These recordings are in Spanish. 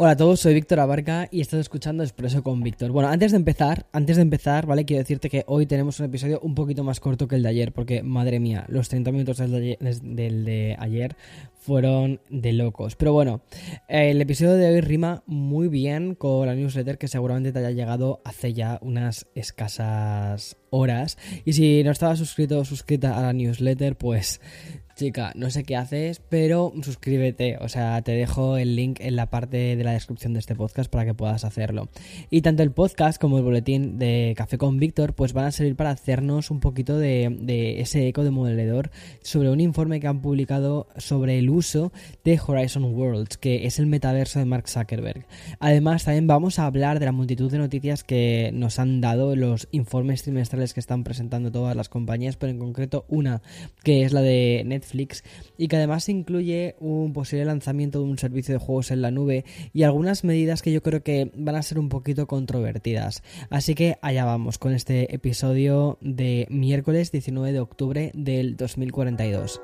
Hola a todos, soy Víctor Abarca y estás escuchando Expreso con Víctor. Bueno, antes de empezar, antes de empezar, ¿vale? Quiero decirte que hoy tenemos un episodio un poquito más corto que el de ayer, porque madre mía, los 30 minutos del de, ayer fueron de locos. Pero bueno, el episodio de hoy rima muy bien con la newsletter que seguramente te haya llegado hace ya unas escasas horas. Y si no estabas suscrito o suscrita a la newsletter, pues chica, no sé qué haces, pero suscríbete. O sea, te dejo el link en la parte de la descripción de este podcast para que puedas hacerlo. Y tanto el podcast como el boletín de Café con Víctor, pues van a servir para hacernos un poquito de, ese eco de modelador sobre un informe que han publicado sobre el uso de Horizon Worlds, que es el metaverso de Mark Zuckerberg. Además, también vamos a hablar de la multitud de noticias que nos han dado los informes trimestrales que están presentando todas las compañías, pero en concreto una que es la de Netflix y que además incluye un posible lanzamiento de un servicio de juegos en la nube y algunas medidas que yo creo que van a ser un poquito controvertidas. Así que allá vamos con este episodio de miércoles 19 de octubre del 2042.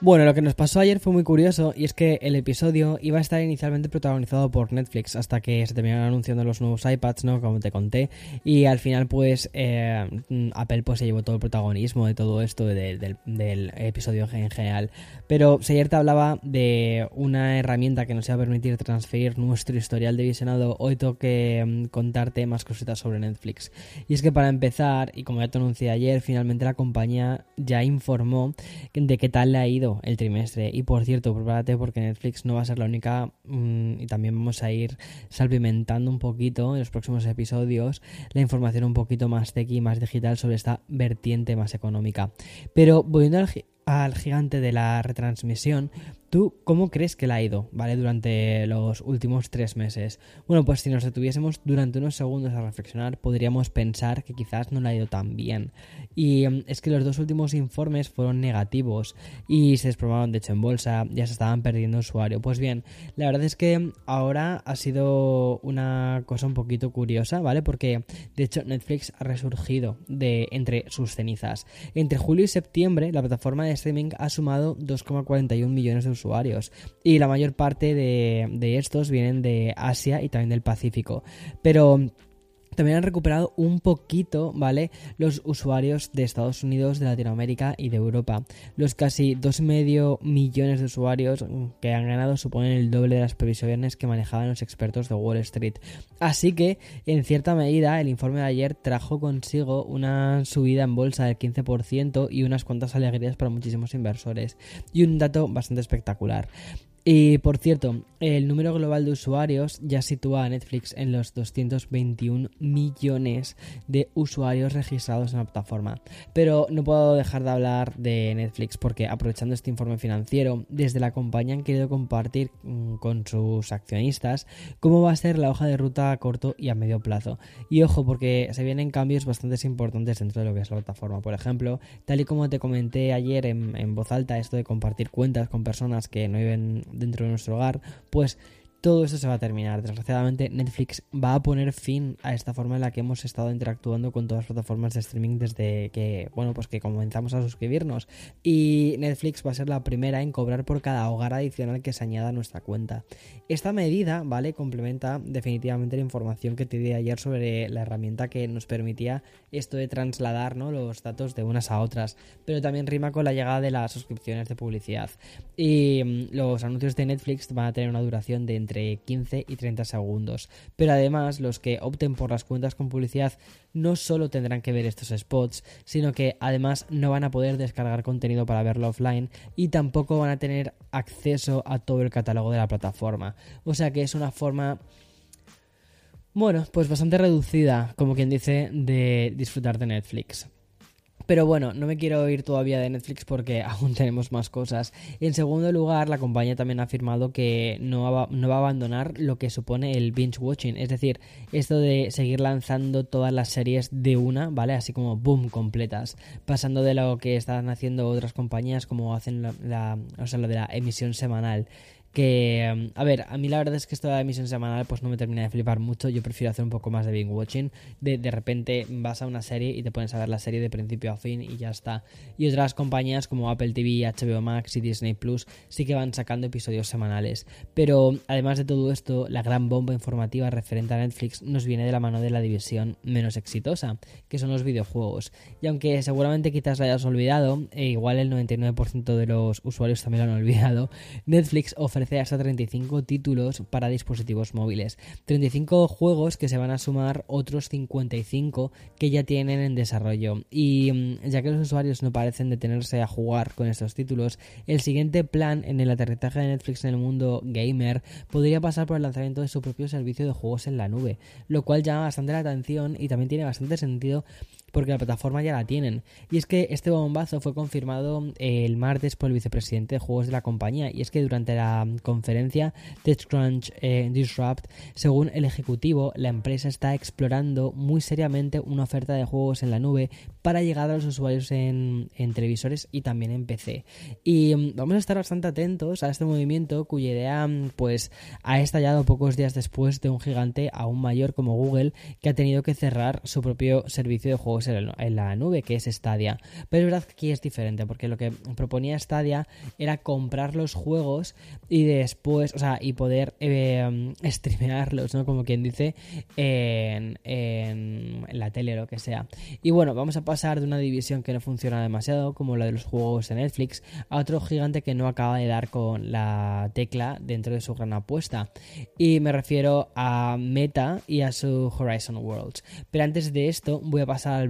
Bueno, lo que nos pasó ayer fue muy curioso y es que el episodio iba a estar inicialmente protagonizado por Netflix hasta que se terminaron anunciando los nuevos iPads, ¿no? Como te conté. Y al final, pues, eh, Apple pues se llevó todo el protagonismo de todo esto, del, episodio en general. Pero si ayer te hablaba de una herramienta que nos iba a permitir transferir nuestro historial de visionado, hoy tengo que mm, contarte más cositas sobre Netflix. Y es que para empezar, y como ya te anuncié ayer, finalmente la compañía ya informó de qué tal le ha ido el trimestre. Y por cierto, prepárate porque Netflix no va a ser la única mm, y también vamos a ir salpimentando un poquito en los próximos episodios la información un poquito más tech y más digital sobre esta vertiente más económica. Pero volviendo al, al gigante de la retransmisión, ¿Tú cómo crees que la ha ido, ¿vale? Durante los últimos tres meses. Bueno, pues si nos detuviésemos durante unos segundos a reflexionar, podríamos pensar que quizás no la ha ido tan bien. Y mm, es que los dos últimos informes fueron negativos y se desplomaron de hecho en bolsa, ya se estaban perdiendo usuario. Pues bien, la verdad es que ahora ha sido una cosa un poquito curiosa, ¿vale? Porque de hecho Netflix ha resurgido de entre sus cenizas. Entre julio y septiembre, la plataforma de streaming ha sumado 2,41 millones de usuarios Y la mayor parte de, de estos vienen de Asia y también del Pacífico. Pero también han recuperado un poquito, ¿vale? Los usuarios de Estados Unidos, de Latinoamérica y de Europa. Los casi 2,5 millones de usuarios que han ganado suponen el doble de las previsiones que manejaban los expertos de Wall Street. Así que, en cierta medida, el informe de ayer trajo consigo una subida en bolsa del 15% y unas cuantas alegrías para muchísimos inversores. Y un dato bastante espectacular. Y por cierto, el número global de usuarios ya sitúa a Netflix en los 221 millones de usuarios registrados en la plataforma. Pero no puedo dejar de hablar de Netflix porque aprovechando este informe financiero, desde la compañía han querido compartir mm, con sus accionistas cómo va a ser la hoja de ruta a corto y a medio plazo. Y ojo, porque se vienen cambios bastante importantes dentro de lo que es la plataforma. Por ejemplo, tal y como te comenté ayer en, en voz alta, esto de compartir cuentas con personas que no viven dentro de nuestro hogar, pues todo esto se va a terminar. Desgraciadamente, Netflix va a poner fin a esta forma en la que hemos estado interactuando con todas las plataformas de streaming desde que, bueno, pues que comenzamos a suscribirnos. Y Netflix va a ser la primera en cobrar por cada hogar adicional que se añada a nuestra cuenta. Esta medida, ¿vale? Complementa definitivamente la información que te di ayer sobre la herramienta que nos permitía esto de trasladar ¿no? los datos de unas a otras. Pero también rima con la llegada de las suscripciones de publicidad. Y mm, los anuncios de Netflix van a tener una duración de entre 15 y 30 segundos. Pero además, los que opten por las cuentas con publicidad no solo tendrán que ver estos spots, sino que además no van a poder descargar contenido para verlo offline y tampoco van a tener acceso a todo el catálogo de la plataforma. O sea que es una forma Bueno, pues bastante reducida, como quien dice, de disfrutar de Netflix. Pero bueno, no me quiero ir todavía de Netflix porque aún tenemos más cosas. En segundo lugar, la compañía también ha afirmado que no va, no va a abandonar lo que supone el binge watching. Es decir, esto de seguir lanzando todas las series de una, ¿vale? Así como boom, completas. Pasando de lo que están haciendo otras compañías como hacen la, o sea, lo de la emisión semanal que, em, a ver, a mí la verdad es que esto la emisión semanal pues no me termina de flipar mucho, yo prefiero hacer un poco más de binge watching, de, de repente vas a una serie y te pones a ver la serie de principio a fin y ya está. Y otras compañías como Apple TV, HBO Max y Disney Plus sí que van sacando episodios semanales. Pero además de todo esto, la gran bomba informativa referente a Netflix nos viene de la mano de la división menos exitosa, que son los videojuegos. Y aunque seguramente quizás la hayas olvidado, e igual el 99% de los usuarios también lo han olvidado, Netflix ofrece hasta 35 títulos para dispositivos móviles. 35 juegos que se van a sumar otros 55 que ya tienen en desarrollo. Y mm, ya que los usuarios no parecen detenerse a jugar con estos títulos, el siguiente plan en el aterrizaje de Netflix en el mundo gamer podría pasar por el lanzamiento de su propio servicio de juegos en la nube, lo cual llama bastante la atención y también tiene bastante sentido porque la plataforma ya la tienen. Y es que este bombazo fue confirmado el martes por el vicepresidente de juegos de la compañía. Y es que durante la conferencia TechCrunch eh, Disrupt, según el ejecutivo, la empresa está explorando muy seriamente una oferta de juegos en la nube para llegar a los usuarios en, televisores y también en PC. Y mm, vamos a estar bastante atentos a este movimiento cuya idea mm, pues ha estallado pocos días después de un gigante aún mayor como Google que ha tenido que cerrar su propio servicio de juegos en la nube, que es Stadia. Pero es verdad que aquí es diferente, porque lo que proponía Stadia era comprar los juegos y después, o sea, y poder eh, streamearlos, ¿no? Como quien dice, en, en, la tele o lo que sea. Y bueno, vamos a pasar de una división que no funciona demasiado, como la de los juegos de Netflix, a otro gigante que no acaba de dar con la tecla dentro de su gran apuesta. Y me refiero a Meta y a su Horizon Worlds. Pero antes de esto, voy a pasar al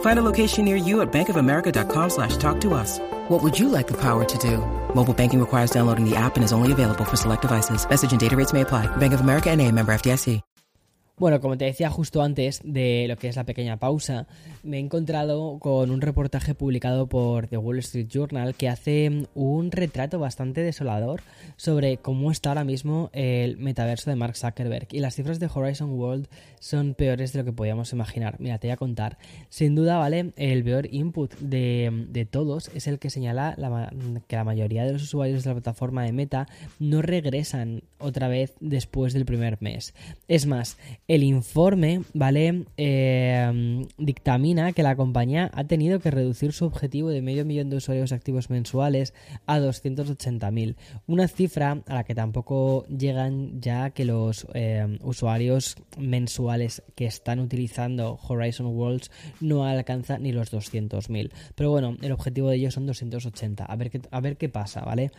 Find a location near you at bankofamerica.com slash talk to us. What would you like the power to do? Mobile banking requires downloading the app and is only available for select devices. Message and data rates may apply. Bank of America and NA, member FDIC. Bueno, como te decía justo antes de lo que es la pequeña pausa, me he encontrado con un reportaje publicado por The Wall Street Journal que hace un retrato bastante desolador sobre cómo está ahora mismo el metaverso de Mark Zuckerberg. Y las cifras de Horizon World son peores de lo que podíamos imaginar. Mira, te voy a contar. Sin duda, ¿vale? El peor input de, todos es el que señala que la mayoría de los usuarios de la plataforma de Meta no regresan otra vez después del primer mes. Es más, el informe, ¿vale? Eh, dictamina que la compañía ha tenido que reducir su objetivo de medio millón de usuarios activos mensuales a 280.000. Una cifra a la que tampoco llegan ya que los eh, usuarios mensuales que están utilizando Horizon Worlds no alcanzan ni los 200.000. Pero bueno, el objetivo de ellos son 280. A ver qué, a ver qué pasa, ¿vale?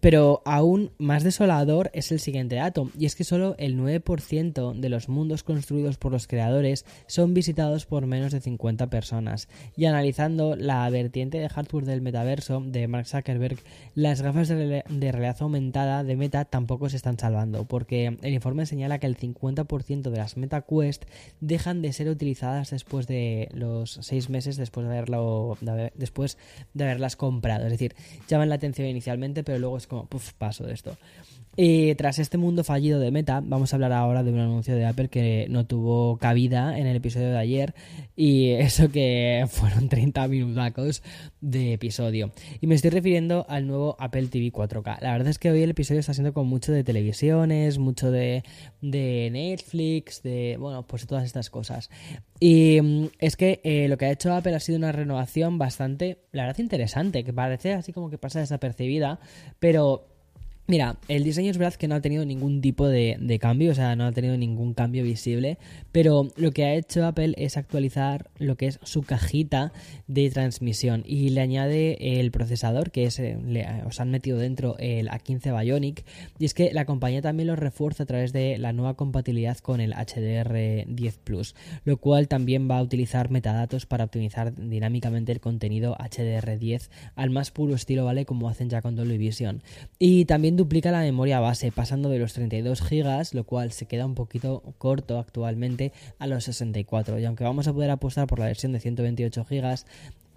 Pero aún más desolador es el siguiente dato, y es que solo el 9% de los mundos construidos por los creadores son visitados por menos de 50 personas. Y analizando la vertiente de hardware del metaverso de Mark Zuckerberg, las gafas de, realidad aumentada de Meta tampoco se están salvando, porque el informe señala que el 50% de las Meta Quest dejan de ser utilizadas después de los 6 meses después de, haberlo, después de haberlas comprado. Es decir, llaman la atención inicialmente, pero luego es como, puff, paso de esto. Y tras este mundo fallido de Meta, vamos a hablar ahora de un anuncio de Apple que no tuvo cabida en el episodio de ayer. Y eso que fueron 30 minutacos de episodio. Y me estoy refiriendo al nuevo Apple TV 4K. La verdad es que hoy el episodio está siendo con mucho de televisiones, mucho de, de Netflix, de, bueno, pues todas estas cosas. Y mm, es que eh, lo que ha hecho Apple ha sido una renovación bastante, la verdad, interesante, que parece así como que pasa desapercibida, pero Mira, el diseño es verdad que no ha tenido ningún tipo de, cambio, o sea, no ha tenido ningún cambio visible, pero lo que ha hecho Apple es actualizar lo que es su cajita de transmisión y le añade el procesador que es, eh, os han metido dentro el A15 Bionic y es que la compañía también lo refuerza a través de la nueva compatibilidad con el HDR10 Plus, lo cual también va a utilizar metadatos para optimizar dinámicamente el contenido HDR10 al más puro estilo, ¿vale? Como hacen ya con Dolby Vision. Y también duplica la memoria base, pasando de los 32 GB, lo cual se queda un poquito corto actualmente, a los 64. Y aunque vamos a poder apostar por la versión de 128 GB,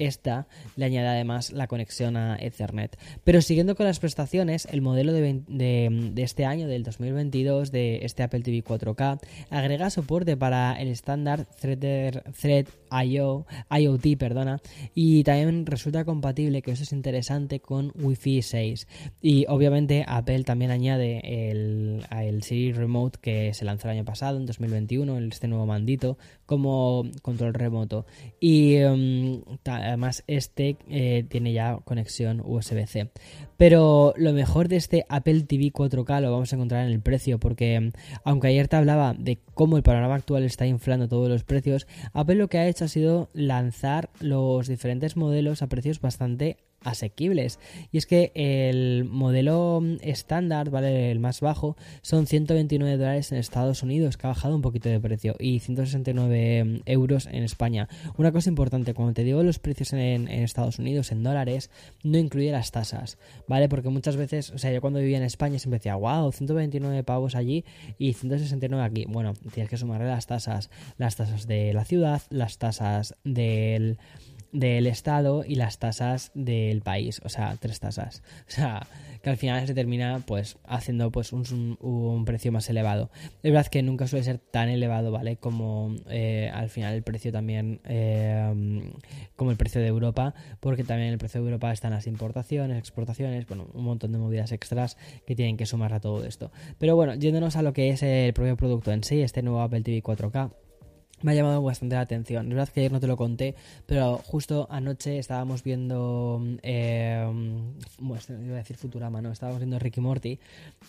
esta le añade además la conexión a Ethernet. Pero siguiendo con las prestaciones, el modelo de, este año, del 2022, de este Apple TV 4K, agrega soporte para el estándar Thread, IO, IoT perdona, y también resulta compatible, que eso es interesante, con Wi-Fi 6. Y obviamente Apple también añade el, el Siri Remote que se lanzó el año pasado, en 2021, este nuevo mandito, como control remoto. Y um, además este eh, tiene ya conexión USB-C. Pero lo mejor de este Apple TV 4K lo vamos a encontrar en el precio, porque um, aunque ayer te hablaba de cómo el panorama actual está inflando todos los precios, Apple lo que ha hecho ha sido lanzar los diferentes modelos a precios bastante asequibles. Y es que el modelo estándar, ¿vale? El más bajo, son 129 dólares en Estados Unidos, que ha bajado un poquito de precio, y 169 euros en España. Una cosa importante, cuando te digo los precios en, Estados Unidos en dólares, no incluye las tasas, ¿vale? Porque muchas veces, o sea, yo cuando vivía en España siempre decía, wow, 129 pavos allí y 169 aquí. Bueno, tienes que sumarle las tasas, las tasas de la ciudad, las tasas del del Estado y las tasas del país, o sea, tres tasas. O sea, que al final se termina pues haciendo pues un, precio más elevado. Es verdad que nunca suele ser tan elevado, ¿vale? Como eh, al final el precio también, eh, como el precio de Europa, porque también el precio de Europa están las importaciones, exportaciones, bueno, un montón de movidas extras que tienen que sumar a todo esto. Pero bueno, yéndonos a lo que es el propio producto en sí, este nuevo Apple TV 4K me ha llamado bastante la atención. Es verdad que ayer no te lo conté, pero justo anoche estábamos viendo. Eh, bueno, iba a decir Futurama, ¿no? Estábamos viendo Ricky Morty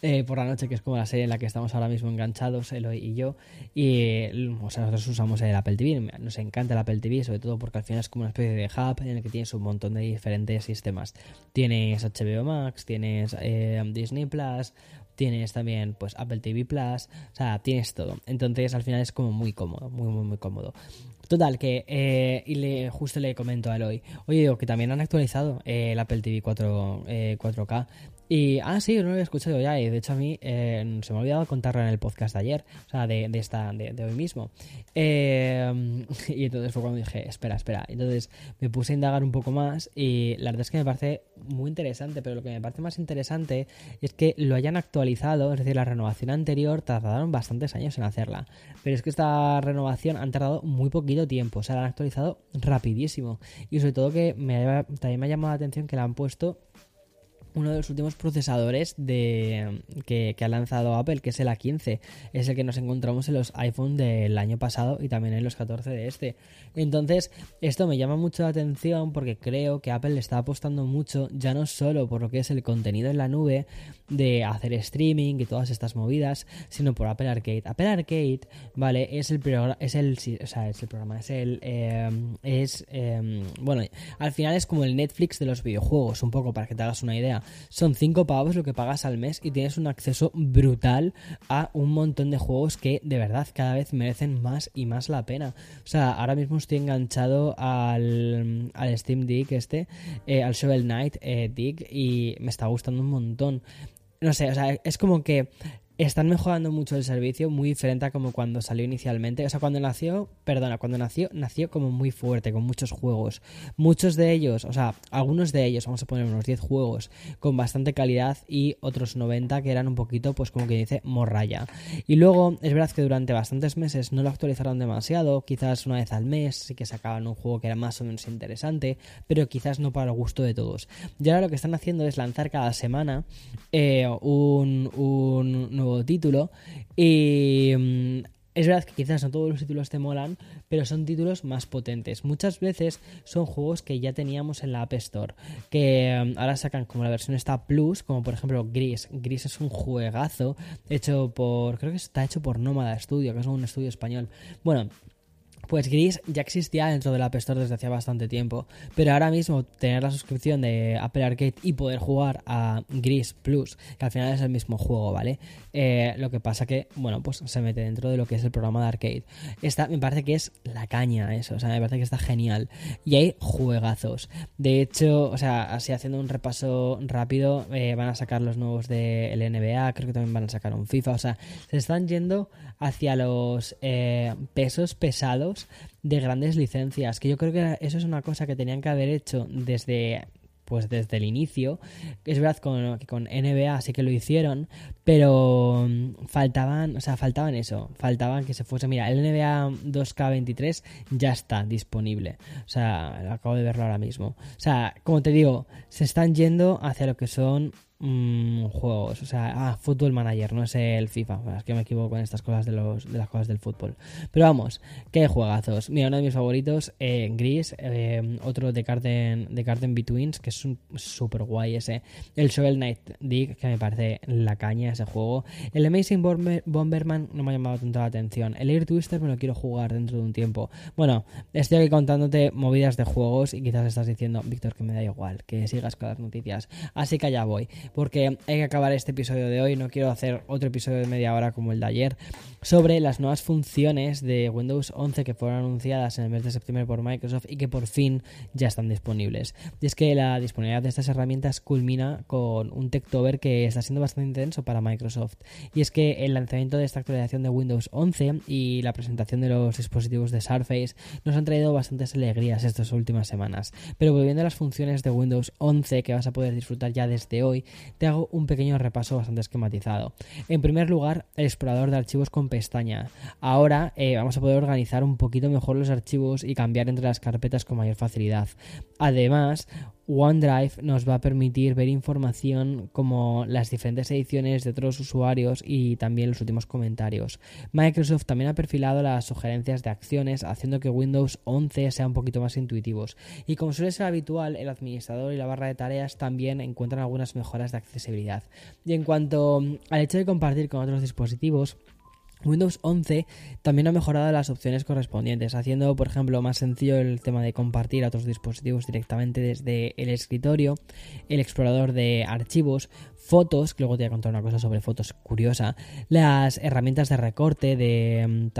eh, por la noche, que es como la serie en la que estamos ahora mismo enganchados, Eloy y yo. Y, o sea, nosotros usamos el Apple TV. Nos encanta el Apple TV, sobre todo porque al final es como una especie de hub en el que tienes un montón de diferentes sistemas. Tienes HBO Max, tienes eh, Disney Plus, tienes también pues Apple TV Plus, o sea, tienes todo. Entonces al final es como muy cómodo, muy, muy, muy cómodo. Total, que eh, y le, justo le comento a Eloy, oye, digo que también han actualizado eh, el Apple TV 4, 4K. Y, ah, sí, no lo había escuchado ya. Y de hecho, a mí eh, se me ha olvidado contarlo en el podcast de ayer, o sea, de, esta, de, hoy mismo. Eh, y entonces fue cuando dije, espera, espera. Entonces me puse a indagar un poco más. Y la verdad es que me parece muy interesante. Pero lo que me parece más interesante es que lo hayan actualizado. Es decir, la renovación anterior tardaron bastantes años en hacerla. Pero es que esta renovación han tardado muy poquito tiempo. O sea, la han actualizado rapidísimo. Y sobre todo que también me ha llamado la atención que la han puesto uno de los últimos procesadores de, que, ha lanzado Apple, que es el A15. Es el que nos encontramos en los iPhone del año pasado y también en los 14 de este. Entonces, esto me llama mucho la atención porque creo que Apple le está apostando mucho, ya no solo por lo que es el contenido en la nube, de hacer streaming y todas estas movidas, sino por Apple Arcade. Apple Arcade, ¿vale? Es el programa, es el, o sea, es el programa, es el, em, es, em, bueno, al final es como el Netflix de los videojuegos, un poco para que te hagas una idea. Son 5 pavos lo que pagas al mes y tienes un acceso brutal a un montón de juegos que de verdad cada vez merecen más y más la pena. O sea, ahora mismo estoy enganchado al, al Steam Deck este, eh, al Shovel Knight eh, Deck y me está gustando un montón no sé, o sea, es como que están mejorando mucho el servicio, muy diferente a como cuando salió inicialmente. O sea, cuando nació, perdona, cuando nació, nació como muy fuerte, con muchos juegos. Muchos de ellos, o sea, algunos de ellos, vamos a poner unos 10 juegos con bastante calidad y otros 90 que eran un poquito, pues como que dice, morraya. Y luego, es verdad que durante bastantes meses no lo actualizaron demasiado, quizás una vez al mes sí que sacaban un juego que era más o menos interesante, pero quizás no para el gusto de todos. Y ahora lo que están haciendo es lanzar cada semana eh, un, un título y mm, Es verdad que quizás no todos los títulos te molan, pero son títulos más potentes. Muchas veces son juegos que ya teníamos en la App Store, que um, ahora sacan como la versión está Plus, como por ejemplo Gris. Gris es un juegazo hecho por, creo que está hecho por Nómada Studio, que es un estudio español. Bueno, pues Gris ya existía dentro del App Store desde hacía bastante tiempo, pero ahora mismo tener la suscripción de Apple Arcade y poder jugar a Gris Plus, que al final es el mismo juego, ¿vale? Eh, lo que pasa que, bueno, pues se mete dentro de lo que es el programa de arcade. Esta me parece que es la caña eso, o sea, me parece que está genial. Y hay juegazos. De hecho, o sea, así haciendo un repaso rápido, eh, van a sacar los nuevos del NBA, creo que también van a sacar un FIFA, o sea, se están yendo hacia los eh, pesos pesados de grandes licencias, que yo creo que eso es una cosa que tenían que haber hecho desde pues desde el inicio. Es verdad con, con NBA sí que lo hicieron, pero mm, faltaban, o sea, faltaban eso, faltaban que se fuese, mira, el NBA 2K23 ya está disponible. O sea, acabo de verlo ahora mismo. O sea, como te digo, se están yendo hacia lo que son Mm, juegos. O sea, ah, Football Manager, no es el FIFA. es que me equivoco en estas cosas de, los, de las cosas del fútbol. Pero vamos, qué juegazos. Mira, uno de mis favoritos, eh, Gris, eh, otro de Carden, de Carden Betweens, que es un súper guay ese. El Shovel Knight Dig, que me parece la caña ese juego. El Amazing Bomberman no me ha llamado tanto la atención. El Air Twister me lo quiero jugar dentro de un tiempo. Bueno, estoy aquí contándote movidas de juegos y quizás estás diciendo, Víctor, que me da igual, que sigas con las noticias. Así que allá voy porque hay que acabar este episodio de hoy, no quiero hacer otro episodio de media hora como el de ayer, sobre las nuevas funciones de Windows 11 que fueron anunciadas en el mes de septiembre por Microsoft y que por fin ya están disponibles. Y es que la disponibilidad de estas herramientas culmina con un Techtober que está siendo bastante intenso para Microsoft. Y es que el lanzamiento de esta actualización de Windows 11 y la presentación de los dispositivos de Surface nos han traído bastantes alegrías estas últimas semanas. Pero volviendo a las funciones de Windows 11 que vas a poder disfrutar ya desde hoy, te hago un pequeño repaso bastante esquematizado. En primer lugar, el explorador de archivos con pestaña. Ahora eh, vamos a poder organizar un poquito mejor los archivos y cambiar entre las carpetas con mayor facilidad. Además, OneDrive nos va a permitir ver información como las diferentes ediciones de otros usuarios y también los últimos comentarios. Microsoft también ha perfilado las sugerencias de acciones haciendo que Windows 11 sea un poquito más intuitivos. Y como suele ser habitual, el administrador y la barra de tareas también encuentran algunas mejoras de accesibilidad. Y en cuanto al hecho de compartir con otros dispositivos, Windows 11 también ha mejorado las opciones correspondientes, haciendo, por ejemplo, más sencillo el tema de compartir a otros dispositivos directamente desde el escritorio, el explorador de archivos, fotos, que luego te voy a contar una cosa sobre fotos curiosa, las herramientas de recorte, de, em,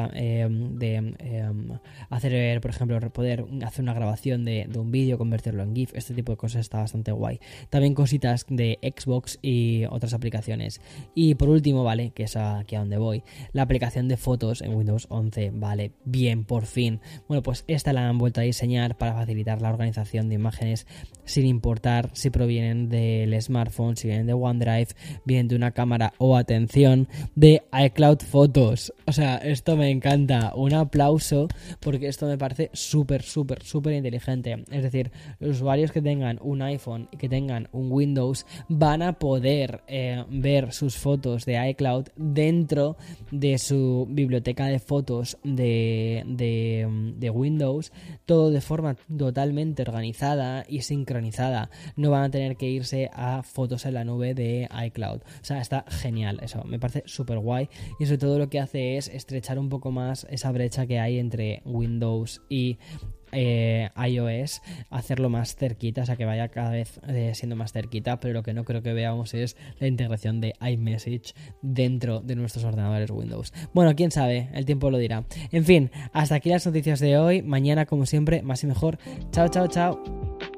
de em, hacer, por ejemplo, poder hacer una grabación de, un vídeo, convertirlo en GIF, este tipo de cosas está bastante guay. También cositas de Xbox y otras aplicaciones. Y por último, vale, que es aquí a donde voy, la aplicación de fotos en Windows 11, vale, bien, por fin. Bueno, pues esta la han vuelto a diseñar para facilitar la organización de imágenes sin importar si provienen del smartphone, si vienen de One Drive, bien de una cámara o atención de iCloud Photos. O sea, esto me encanta. Un aplauso porque esto me parece súper, súper, súper inteligente. Es decir, los usuarios que tengan un iPhone y que tengan un Windows van a poder eh, ver sus fotos de iCloud dentro de su biblioteca de fotos de, de Windows, todo de forma totalmente organizada y sincronizada. No van a tener que irse a fotos en la nube de iCloud. O sea, está genial eso, me parece súper guay y sobre todo lo que hace es estrechar un poco más esa brecha que hay entre Windows y eh, iOS, hacerlo más cerquita, o sea que vaya cada vez eh, siendo más cerquita, pero lo que no creo que veamos es la integración de iMessage dentro de nuestros ordenadores Windows. Bueno, quién sabe, el tiempo lo dirá. En fin, hasta aquí las noticias de hoy. Mañana, como siempre, más y mejor. Chao, chao, chao.